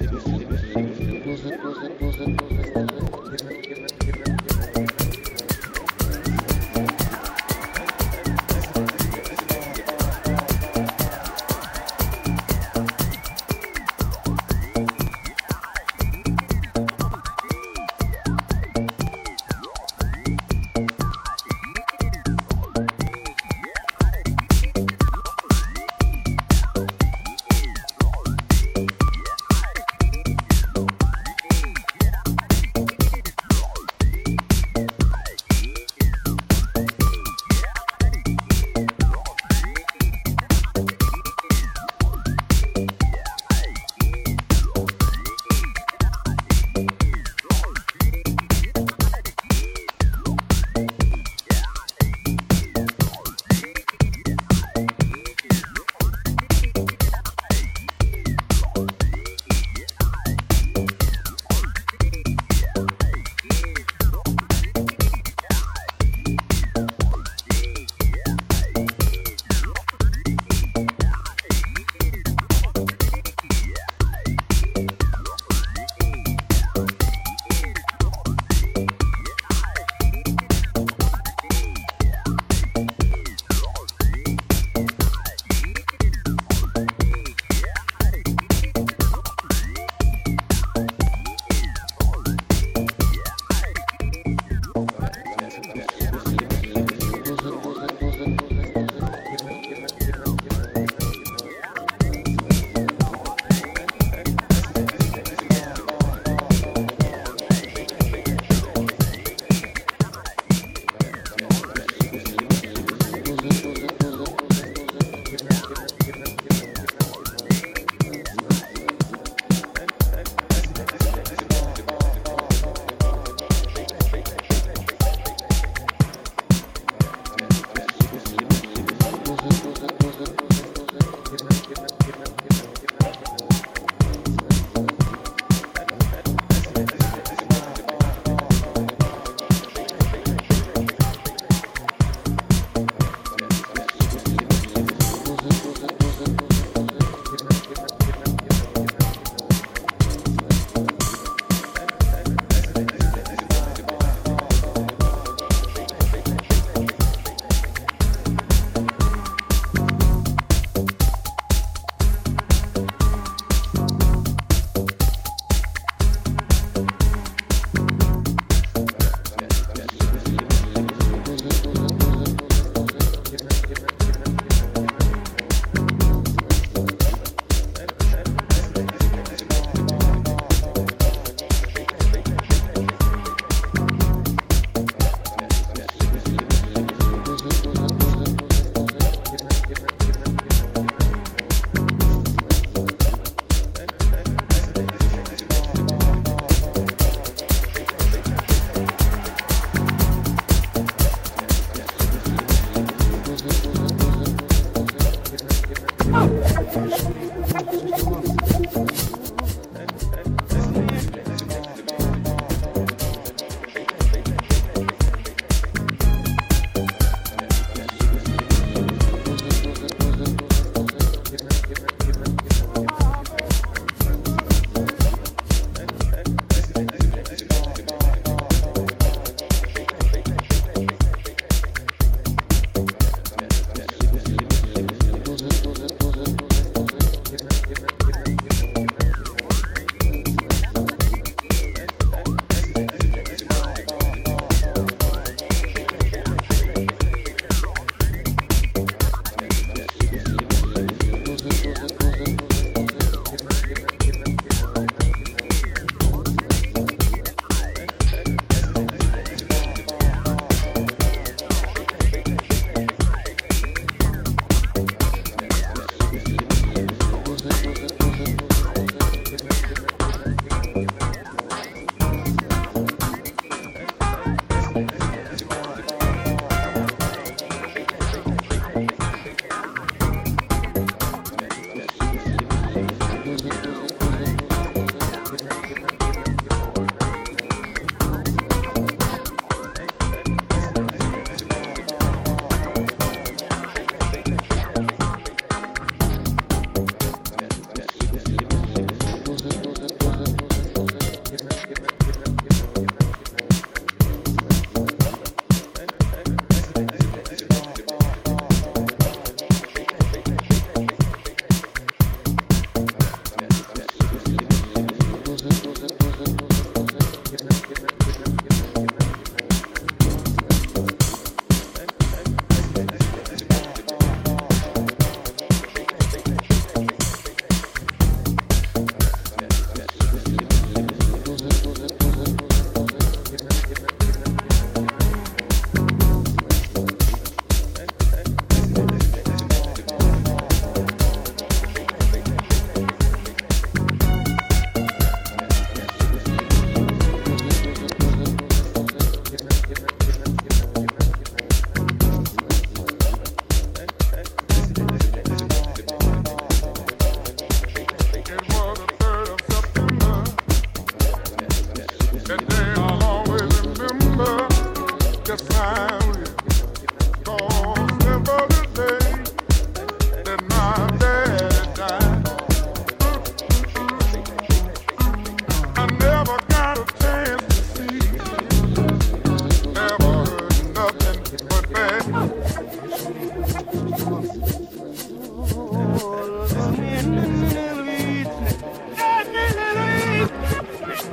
Thank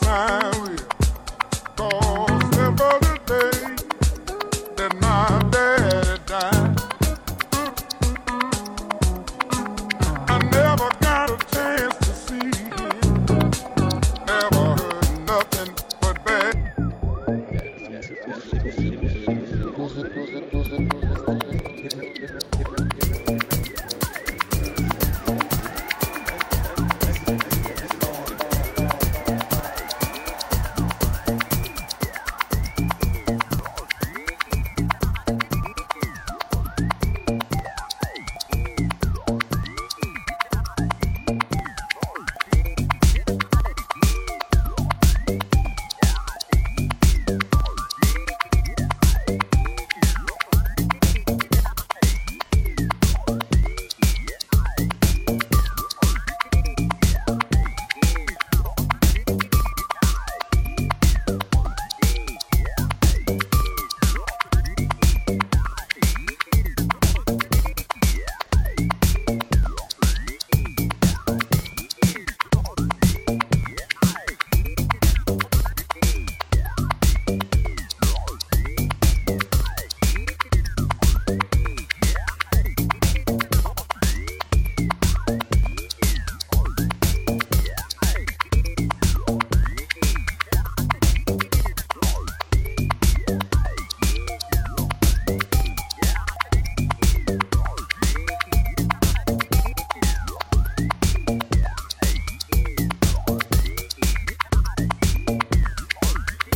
My will. The day that my died. I never got a chance to see him. Never heard nothing but bad.